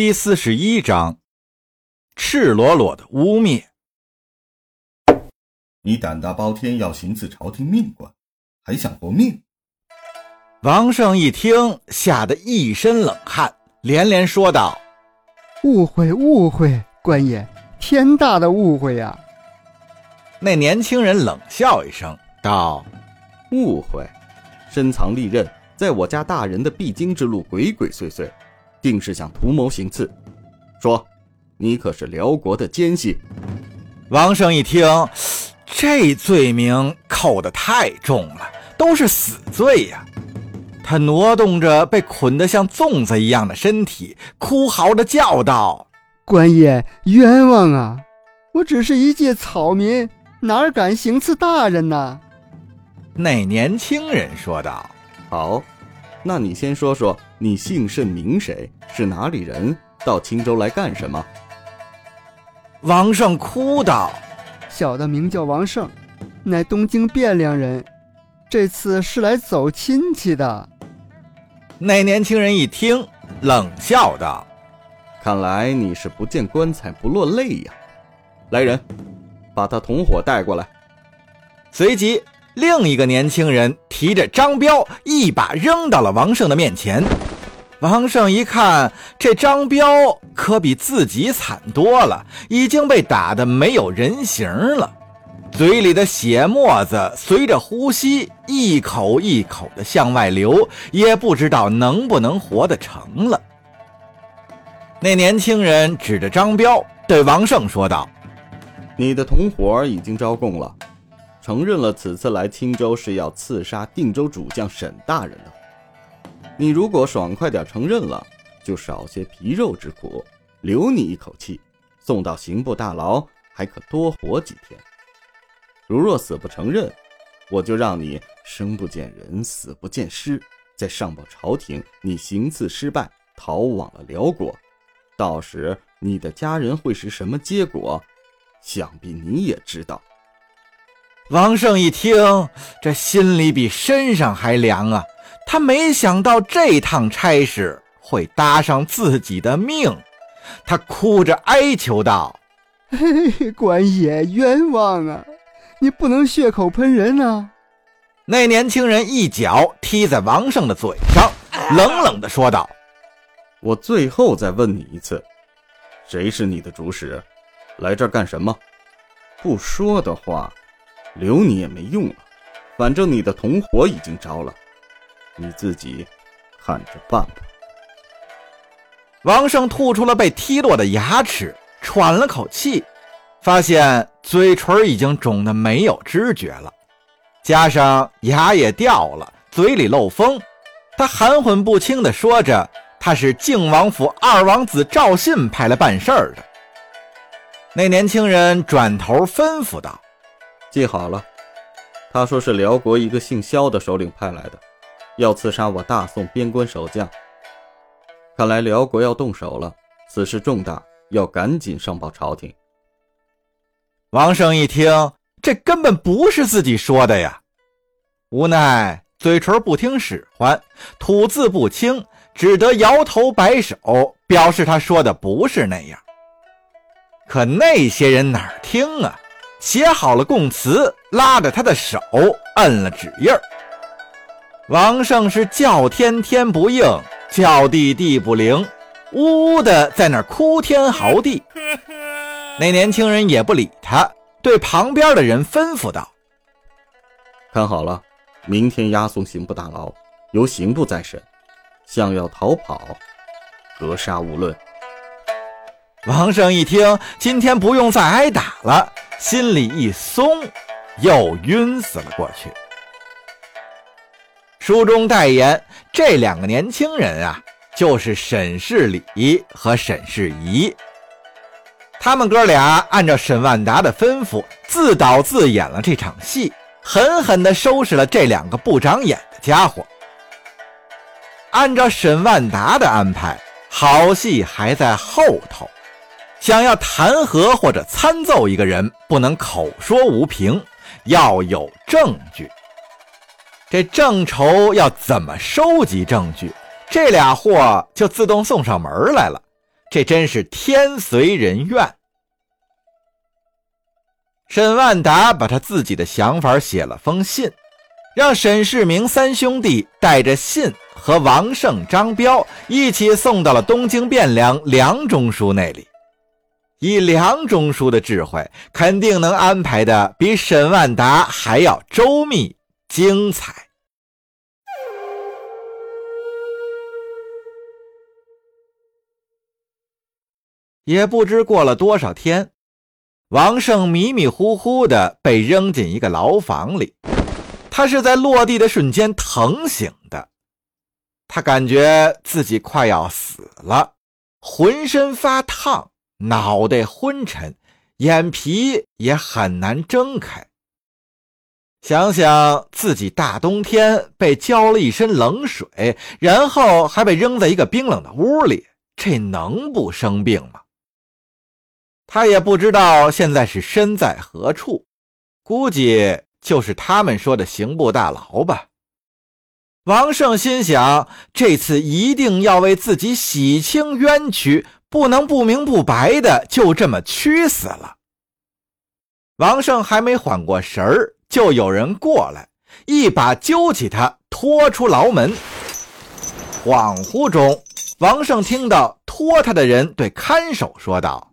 第四十一章：赤裸裸的污蔑。你胆大包天，要行刺朝廷命官，还想活命？王胜一听，吓得一身冷汗，连连说道：“误会，误会，官爷，天大的误会呀！”那年轻人冷笑一声，道：“误会，深藏利刃，在我家大人的必经之路，鬼鬼祟祟，定是想图谋行刺。说，你可是辽国的奸细？”王胜一听。这罪名扣得太重了，都是死罪呀！他挪动着被捆得像粽子一样的身体，哭嚎着叫道：“官爷，冤枉啊！我只是一介草民，哪敢行刺大人呢？”那年轻人说道：“好，那你先说说，你姓甚名谁？是哪里人？到青州来干什么？”王胜哭道。小的名叫王胜，乃东京汴梁人，这次是来走亲戚的。那年轻人一听，冷笑道：“看来你是不见棺材不落泪呀！来人，把他同伙带过来。”随即，另一个年轻人提着张彪，一把扔到了王胜的面前。王胜一看，这张彪可比自己惨多了，已经被打得没有人形了，嘴里的血沫子随着呼吸一口一口的向外流，也不知道能不能活得成了。那年轻人指着张彪对王胜说道：“你的同伙已经招供了，承认了此次来青州是要刺杀定州主将沈大人的。”你如果爽快点承认了，就少些皮肉之苦，留你一口气，送到刑部大牢，还可多活几天。如若死不承认，我就让你生不见人，死不见尸，再上报朝廷，你行刺失败，逃往了辽国。到时你的家人会是什么结果，想必你也知道。王胜一听，这心里比身上还凉啊！他没想到这趟差事会搭上自己的命，他哭着哀求道：“ 官爷冤枉啊！你不能血口喷人啊！”那年轻人一脚踢在王胜的嘴上，冷冷地说道：“我最后再问你一次，谁是你的主使？来这儿干什么？不说的话，留你也没用了。反正你的同伙已经招了。”你自己看着办吧。王胜吐出了被踢落的牙齿，喘了口气，发现嘴唇已经肿得没有知觉了，加上牙也掉了，嘴里漏风。他含混不清地说着：“他是靖王府二王子赵信派来办事儿的。”那年轻人转头吩咐道：“记好了，他说是辽国一个姓萧的首领派来的。”要刺杀我大宋边关守将，看来辽国要动手了。此事重大，要赶紧上报朝廷。王胜一听，这根本不是自己说的呀，无奈嘴唇不听使唤，吐字不清，只得摇头摆手，表示他说的不是那样。可那些人哪听啊？写好了供词，拉着他的手，摁了指印儿。王胜是叫天天不应，叫地地不灵，呜呜的在那儿哭天嚎地。那年轻人也不理他，对旁边的人吩咐道：“看好了，明天押送刑部大牢，由刑部再审。想要逃跑，格杀勿论。”王胜一听，今天不用再挨打了，心里一松，又晕死了过去。书中代言这两个年轻人啊，就是沈世礼和沈世仪。他们哥俩按照沈万达的吩咐，自导自演了这场戏，狠狠地收拾了这两个不长眼的家伙。按照沈万达的安排，好戏还在后头。想要弹劾或者参奏一个人，不能口说无凭，要有证据。这正愁要怎么收集证据，这俩货就自动送上门来了。这真是天随人愿。沈万达把他自己的想法写了封信，让沈世明三兄弟带着信和王胜、张彪一起送到了东京汴梁梁中书那里。以梁中书的智慧，肯定能安排的比沈万达还要周密精彩。也不知过了多少天，王胜迷迷糊糊的被扔进一个牢房里。他是在落地的瞬间疼醒的，他感觉自己快要死了，浑身发烫，脑袋昏沉，眼皮也很难睁开。想想自己大冬天被浇了一身冷水，然后还被扔在一个冰冷的屋里，这能不生病吗？他也不知道现在是身在何处，估计就是他们说的刑部大牢吧。王胜心想，这次一定要为自己洗清冤屈，不能不明不白的就这么屈死了。王胜还没缓过神儿，就有人过来，一把揪起他，拖出牢门。恍惚中，王胜听到拖他的人对看守说道。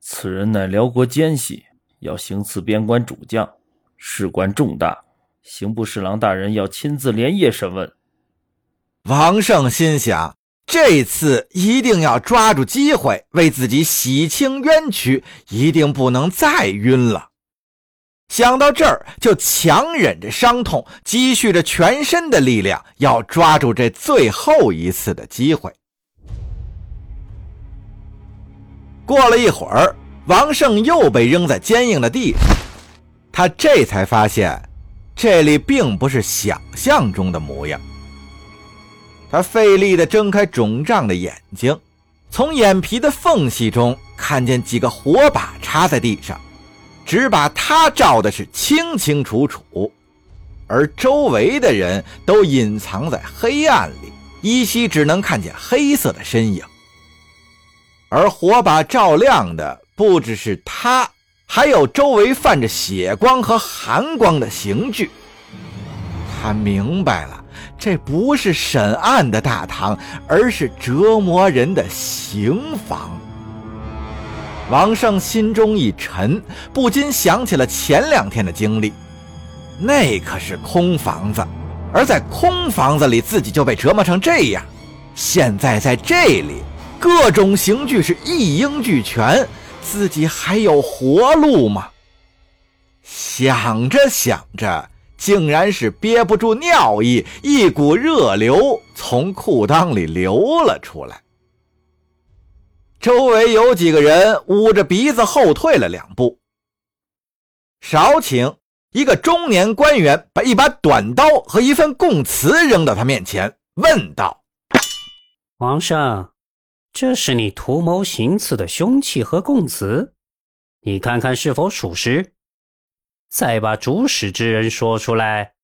此人乃辽国奸细，要行刺边关主将，事关重大，刑部侍郎大人要亲自连夜审问。王胜心想，这次一定要抓住机会为自己洗清冤屈，一定不能再晕了。想到这儿，就强忍着伤痛，积蓄着全身的力量，要抓住这最后一次的机会。过了一会儿，王胜又被扔在坚硬的地上。他这才发现，这里并不是想象中的模样。他费力地睁开肿胀的眼睛，从眼皮的缝隙中看见几个火把插在地上，只把他照的是清清楚楚，而周围的人都隐藏在黑暗里，依稀只能看见黑色的身影。而火把照亮的不只是他，还有周围泛着血光和寒光的刑具。他明白了，这不是审案的大堂，而是折磨人的刑房。王胜心中一沉，不禁想起了前两天的经历。那可是空房子，而在空房子里，自己就被折磨成这样。现在在这里。各种刑具是一应俱全，自己还有活路吗？想着想着，竟然是憋不住尿意，一股热流从裤裆里流了出来。周围有几个人捂着鼻子后退了两步。少顷，一个中年官员把一把短刀和一份供词扔到他面前，问道：“皇上。”这是你图谋行刺的凶器和供词，你看看是否属实？再把主使之人说出来，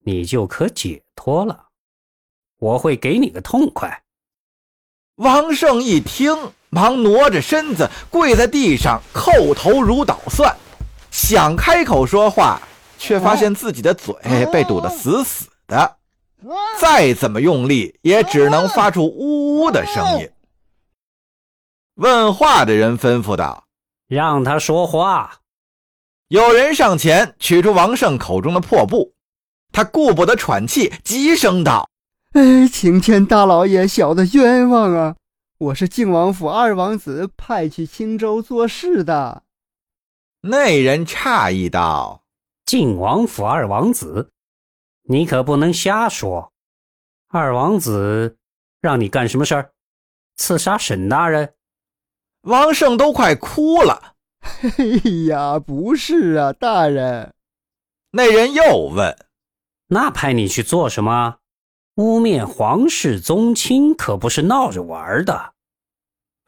你就可解脱了。我会给你个痛快。王胜一听，忙挪着身子跪在地上，叩头如捣蒜，想开口说话，却发现自己的嘴被堵得死死的，再怎么用力，也只能发出呜呜的声音。问话的人吩咐道：“让他说话。”有人上前取出王胜口中的破布，他顾不得喘气，急声道：“哎，请天大老爷，小的冤枉啊！我是靖王府二王子派去青州做事的。”那人诧异道：“靖王府二王子，你可不能瞎说！二王子让你干什么事儿？刺杀沈大人？”王胜都快哭了。哎呀，不是啊，大人。那人又问：“那派你去做什么？污蔑皇室宗亲，可不是闹着玩的。”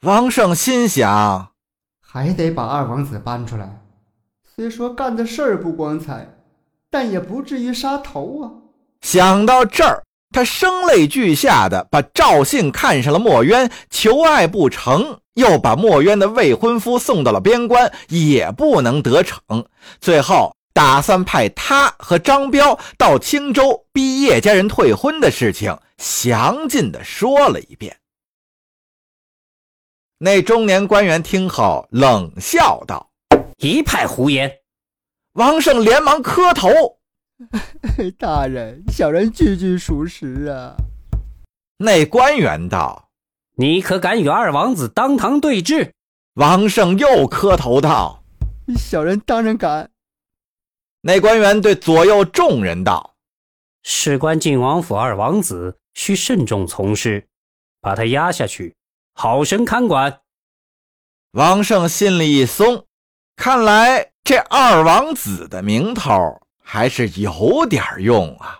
王胜心想：“还得把二王子搬出来。虽说干的事儿不光彩，但也不至于杀头啊。”想到这儿，他声泪俱下的把赵信看上了墨渊，求爱不成，又把墨渊的未婚夫送到了边关，也不能得逞。最后打算派他和张彪到青州逼叶家人退婚的事情，详尽的说了一遍。那中年官员听后冷笑道：“一派胡言！”王胜连忙磕头。大人，小人句句属实啊。那官员道：“你可敢与二王子当堂对质？”王胜又磕头道：“小人当然敢。”那官员对左右众人道：“事关晋王府二王子，需慎重从事，把他押下去，好生看管。”王胜心里一松，看来这二王子的名头。还是有点用啊。